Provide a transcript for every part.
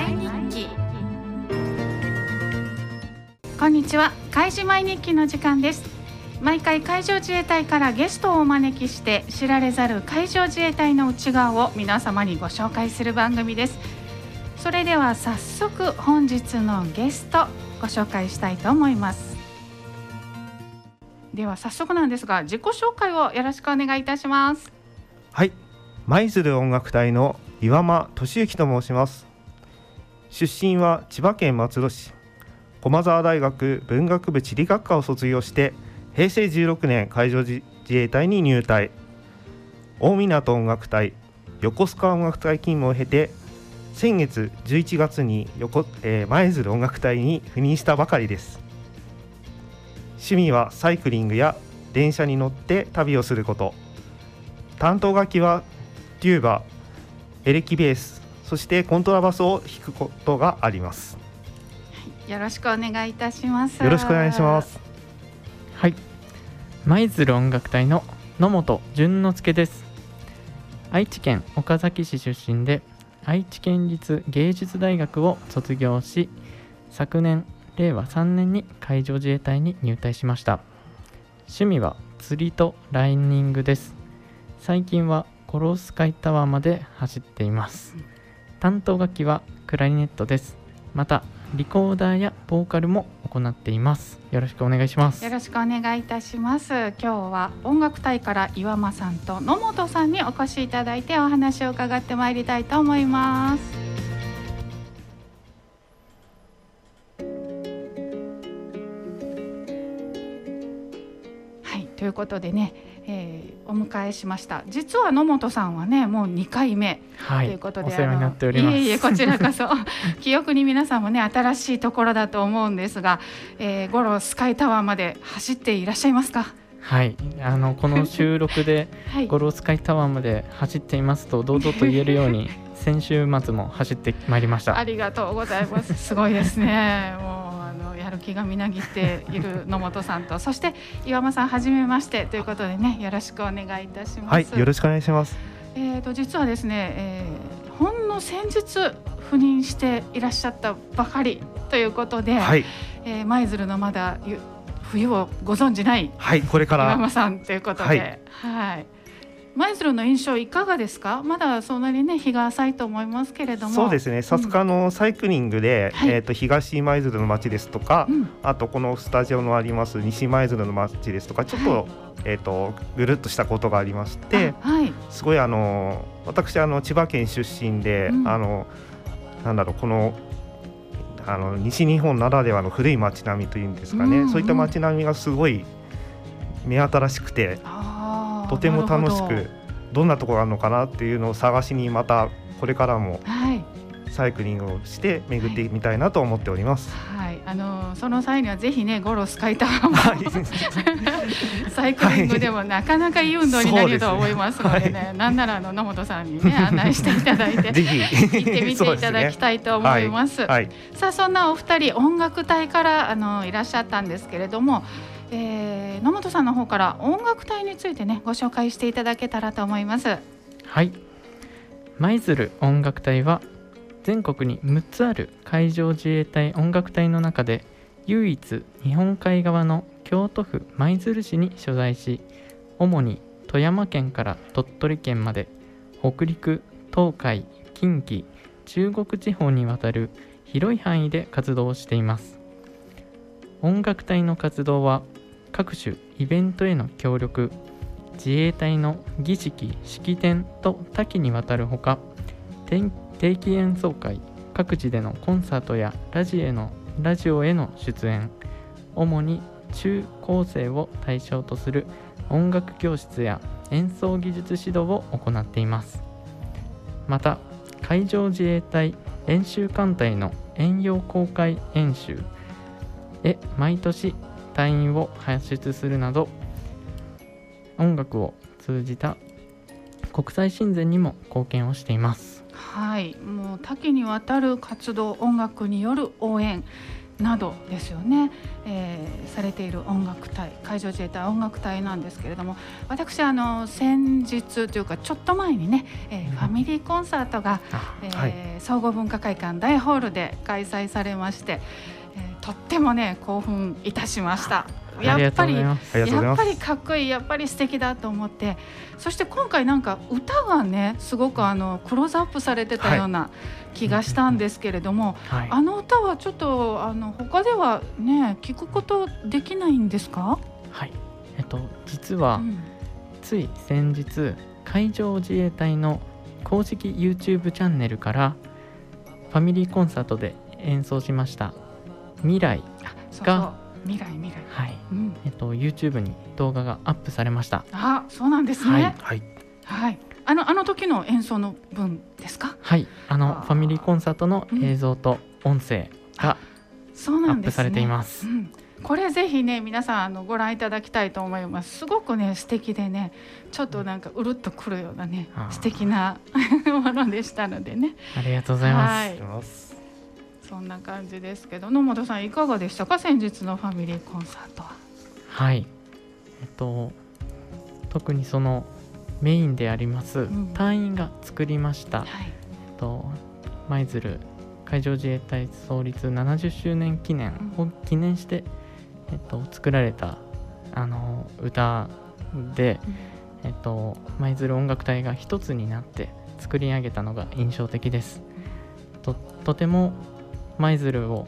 毎日記。こんにちは。開示毎日記の時間です。毎回海上自衛隊からゲストをお招きして知られざる海上自衛隊の内側を皆様にご紹介する番組です。それでは早速本日のゲストご紹介したいと思います。では早速なんですが自己紹介をよろしくお願いいたします。はい。舞鶴音楽隊の岩間俊之と申します。出身は千葉県松戸市。駒沢大学文学部地理学科を卒業して平成16年海上自衛隊に入隊。大湊音楽隊横須賀音楽隊勤務を経て先月11月に横、えー、舞鶴音楽隊に赴任したばかりです。趣味はサイクリングや電車に乗って旅をすること。担当楽器はテューバエレキベースそしてコントラバスを弾くことがあります。よろしくお願いいたします。よろしくお願いします。はい。舞鶴音楽隊の野本淳之介です。愛知県岡崎市出身で愛知県立芸術大学を卒業し昨年令和3年に海上自衛隊に入隊しました。趣味は釣りとライニングです。最近はコロスカイタワーまで走っています担当楽器はクラリネットです。またリコーダーやボーカルも行っています。よろしくお願いします。よろしくお願いいたします。今日は音楽隊から岩間さんと野本さんにお越しいただいてお話を伺ってまいりたいと思います。ことでねえー、お迎えしました。実は野本さんはねもう2回目はい、ということでお世話になっております。いえいえこちらこそ。記憶に皆さんもね新しいところだと思うんですが、えー、ゴロスカイタワーまで走っていらっしゃいますか？はい。あのこの収録で はい。ゴロースカイタワーまで走っていますと堂々と言えるように 先週末も走ってまいりました。ありがとうございます。すごいですね。もう気がみなぎっている野本さんと そして岩間さんはじめましてということでねよろしくお願いいたします。はいよろしくお願いします。えー、と実はですね、えー、ほんの先日赴任していらっしゃったばかりということで、はい。えー舞鶴のまだゆ冬をご存じないはいこれから。岩間さんということで、ははいい舞鶴の印象いかがですか？まだそんなにね日が浅いと思いますけれども。そうですね。さすがのサイクリングで、はい。えっ、と東舞鶴の町ですとか、うん。あとこのスタジオのあります西舞鶴の町ですとかちょっと、はいえっ、とぐるっとしたことがありましてあはい。すごいあの私あの千葉県出身で、うん。あのなんだろうこのあの西日本ならではの古い町並みというんですかね、うんうん。そういった町並みがすごい目新しくてあーとても楽しくど。んなところがあるのかなっていうのを探しにまたこれからもサイクリングをして巡ってみたいなと思っております。はい、あのその際にはぜひねゴロスカイタワーも、はい、サイクリングでもなかなかいい運動になると思いますのでね、そうなんならあの野本さんにね案内していただいて ぜひ。行ってみていただきたいと思います。はい、さあそんなお二人音楽隊からあのいらっしゃったんですけれども、えー野本さんの方から音楽隊についてねご紹介していただけたらと思います。はい舞鶴音楽隊は全国に6つある海上自衛隊音楽隊の中で唯一日本海側の京都府舞鶴市に所在し主に富山県から鳥取県まで北陸東海近畿中国地方にわたる広い範囲で活動しています音楽隊の活動は各種イベントへの協力自衛隊の儀式式典と多岐にわたるほか定期演奏会各地でのコンサートやラジへのラジオへの出演主に中高生を対象とする音楽教室や演奏技術指導を行っています。また海上自衛隊演習艦隊の遠洋公開演習へ毎年隊員を輩出するなど音楽を通じた国際親善にも貢献をしています。はい、もう多岐にわたる活動音楽による応援などですよね、えーされている音楽隊海上自衛隊音楽隊なんですけれども私あの先日というかちょっと前にね、えーファミミリーコンサートが、えーはい、総合文化会館大ホールで開催されまして、えー、とってもね興奮いたしました。やっぱりやっぱりかっこいいやっぱり素敵だと思って。そして今回なんか歌がねすごくあのクローズアップされてたような気がしたんですけれども、はい、あの歌はちょっとあの他ではね聞くことできないんですか？はい。えっと実は、うん、つい先日海上自衛隊の公式 YouTube チャンネルからファミリーコンサートで演奏しました「未来」が未来未来。はい、うん、えっと YouTube に動画がアップされました。あそうなんですね。はい、はい、あのあの時の演奏の分ですか？はい。あのファミリーコンサートの映像と音声が、そうなんアップされています、うん、これぜひね皆さんあのご覧いただきたいと思います。すごくね素敵でねちょっとなんかうるっとくるようなね素敵な ものでしたのでね。ありがとうございます、はいそんな感じですけど野本さんいかがでしたか先日のファミリーコンサートは？はい。えっと特にそのメインであります、うん、隊員が作りました、はい、えっと舞鶴海上自衛隊創立70周年記念を記念して、うん、えっと、作られたあの歌で、うん、えっと、舞鶴音楽隊が一つになって作り上げたのが印象的です。ととても舞鶴を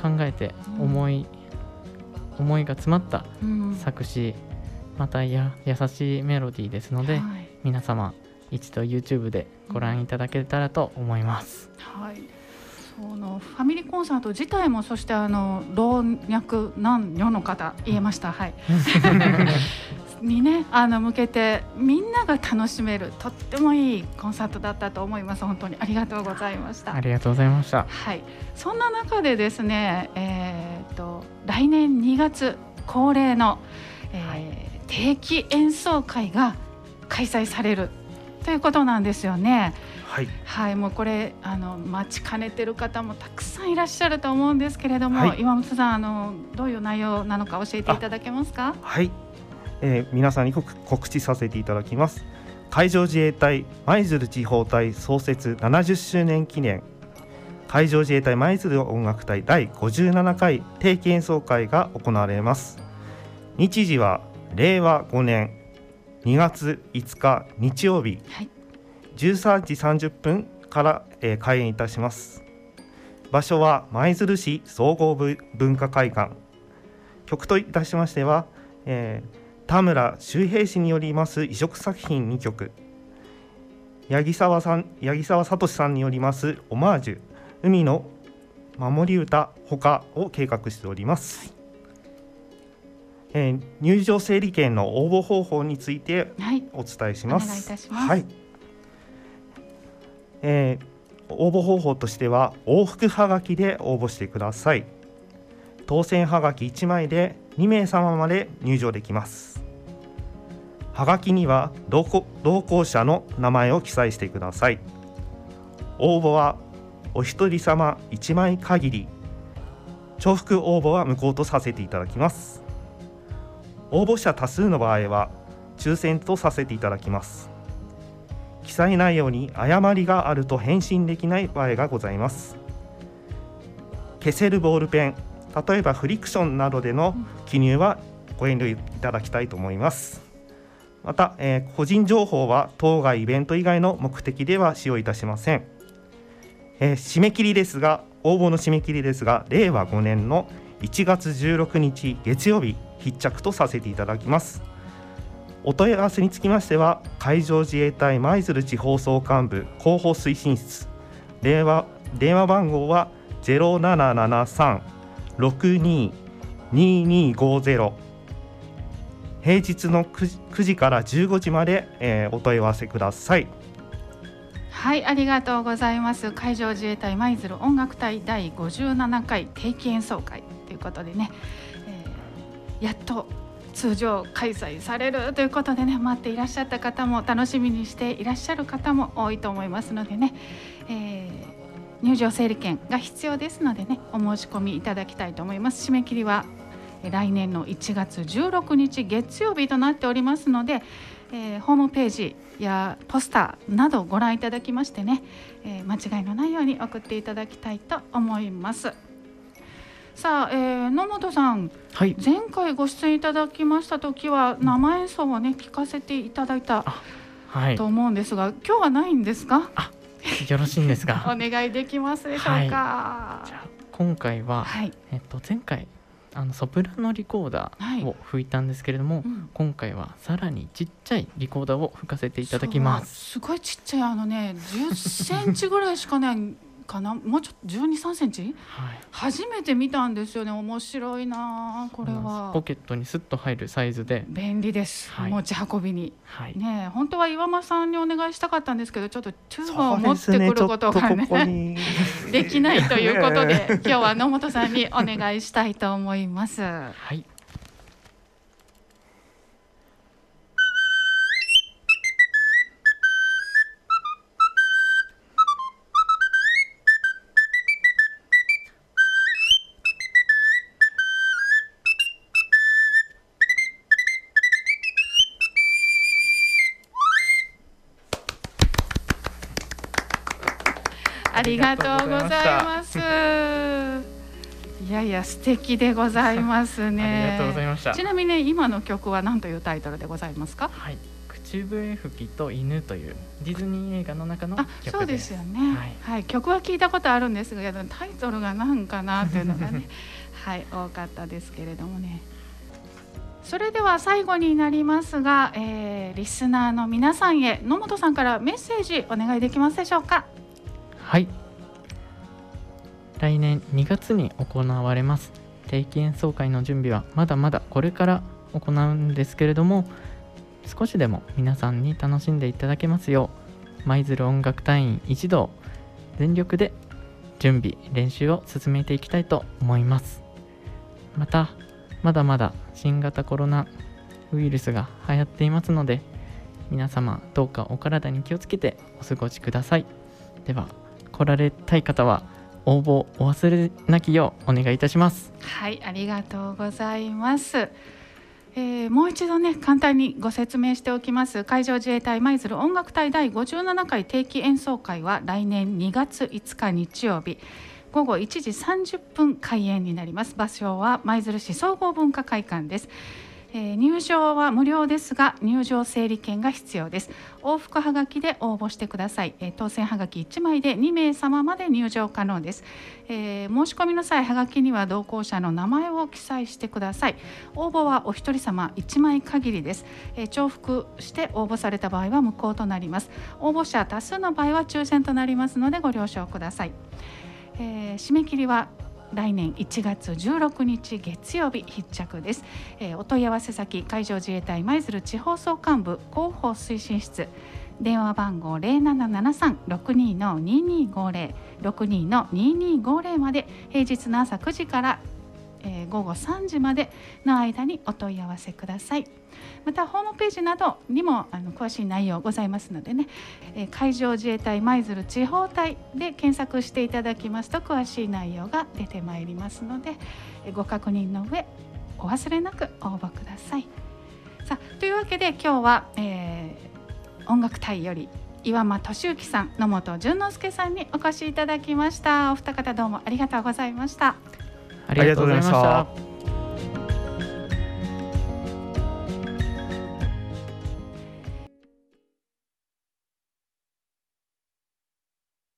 考えて思い、うん、思いが詰まった作詞、うん、またや優しいメロディーですので、はい、皆様一度 YouTube でご覧いただけたらと思います。はい。そのファミリーコンサート自体もそしてあの老若男女の方言えました。はい にねあの向けてみんなが楽しめるとってもいいコンサートだったと思います。本当にありがとうございました。ありがとうございました。はい。そんな中でですねえー、っと来年2月恒例の、えー、はい、定期演奏会が開催されるということなんですよね。はい、はい、もうこれあの待ちかねてる方もたくさんいらっしゃると思うんですけれども、はい、岩本さんあのどういう内容なのか教えていただけますか？はい、えー、皆さんに告知させていただきます。海上自衛隊舞鶴地方隊創設70周年記念。海上自衛隊舞鶴音楽隊第57回定期演奏会が行われます。日時は令和5年2月5日日曜日、はい、13時30分から、えー、開演いたします。場所は舞鶴市総合文化会館。曲といたしましては、えー田村周平氏によります移植作品2曲。八木沢さん八木沢聡さんによりますオマージュ。海の守り歌ほかを計画しております、えー、入場整理券の応募方法についてお伝えします、はい、お願いいたします、はい、えー、応募方法としては往復はがきで応募してください。当選はがき1枚で2名様まで入場できます。はがきには同行者の名前を記載してください。応募はお一人様1枚限り。重複応募は無効とさせていただきます。応募者多数の場合は抽選とさせていただきます。記載内容に誤りがあると返信できない場合がございます。消せるボールペン例えばフリクションなどでの記入はご遠慮いただきたいと思います。また、えー、個人情報は当該イベント以外の目的では使用いたしません、えー、締め切りですが応募の締め切りですが令和5年の1月16日月曜日必着とさせていただきます。お問い合わせにつきましては海上自衛隊舞鶴地方総監部広報推進室。電話電話番号は0773 622250平日の 9, 9時から15時まで、えー、お問い合わせください。はいありがとうございます。海上自衛隊舞鶴音楽隊第57回定期演奏会。ということでね、えー、やっと通常開催される。ということでね待っていらっしゃった方も楽しみにしていらっしゃる方も多いと思いますのでね、えー入場整理券が必要ですのでねお申し込みいただきたいと思います。締め切りはえ来年の1月16日月曜日となっておりますので、えーホームページやポスターなどご覧いただきましてね、えー間違いのないように送っていただきたいと思います。さあ、えー野本さんはい。前回ご出演いただきました時は生演奏をね聞かせていただいたはい。と思うんですが、今日はないんですか？よろしいんです おが願いできますでしょうか。じゃあ今回は、はい、えっと、前回あのソプラノリコーダーを吹いたんですけれども、うん。今回はさらにちっちゃいリコーダーを吹かせていただきます。すごいちっちゃいあのね10センチぐらいしかないかな？もうちょっと12、3センチ？はい、初めて見たんですよね。面白いなあこれは。ポケットにスッと入るサイズで、便利です、はい。持ち運びに。はい、ねえ本当は岩間さんにお願いしたかったんですけどちょっとチューバーを持ってくることがねここに。できないということでね今日は野本さんにお願いしたいと思います。はい、ありがとうございます。いやいや素敵でございますね。ありがとうございました。ちなみに今の曲は何というタイトルでございますか？はい、口笛吹きと犬というディズニー映画の中のあ曲です。そうですよね、ははいい、曲は聞いたことあるんですがタイトルが何かなというのがね はい多かったですけれどもねそれでは最後になりますが、えーリスナーの皆さんへ野本さんからメッセージお願いできますでしょうか？はい。来年2月に行われます。定期演奏会の準備はまだまだこれから行うんですけれども少しでも皆さんに楽しんでいただけますよう舞鶴音楽隊員一同全力で準備練習を進めていきたいと思います。またまだまだ新型コロナウイルスが流行っていますので皆様どうかお体に気をつけてお過ごしください。では来られたい方は応募お忘れなきようお願いいたします。はいありがとうございます。えーもう一度ね簡単にご説明しておきます。海上自衛隊舞鶴音楽隊第57回定期演奏会は来年2月5日日曜日午後1時30分開演になります。場所は舞鶴市総合文化会館です、えー入場は無料ですが入場整理券が必要です。往復はがきで応募してください、えー当選はがき1枚で2名様まで入場可能です。えー申し込みの際はがきには同行者の名前を記載してください。応募はお一人様1枚限りです、えー重複して応募された場合は無効となります。応募者多数の場合は抽選となりますのでご了承ください、えー締め切りは来年1月16日月曜日必着です、えーお問い合わせ先海上自衛隊舞鶴地方総監部広報推進室。電話番号零七七三六二の二二五零六二の二二五零まで平日の朝九時から、えー午後3時までの間にお問い合わせください。またホームページなどにもあの詳しい内容ございますのでね、えー海上自衛隊舞鶴地方隊で検索していただきますと詳しい内容が出てまいりますので、えーご確認の上お忘れなく応募ください。さあというわけで今日は、えー音楽隊より岩間俊之さん野本淳之介さんにお越しいただきました。お二方どうもありがとうございました。ありがとうございました。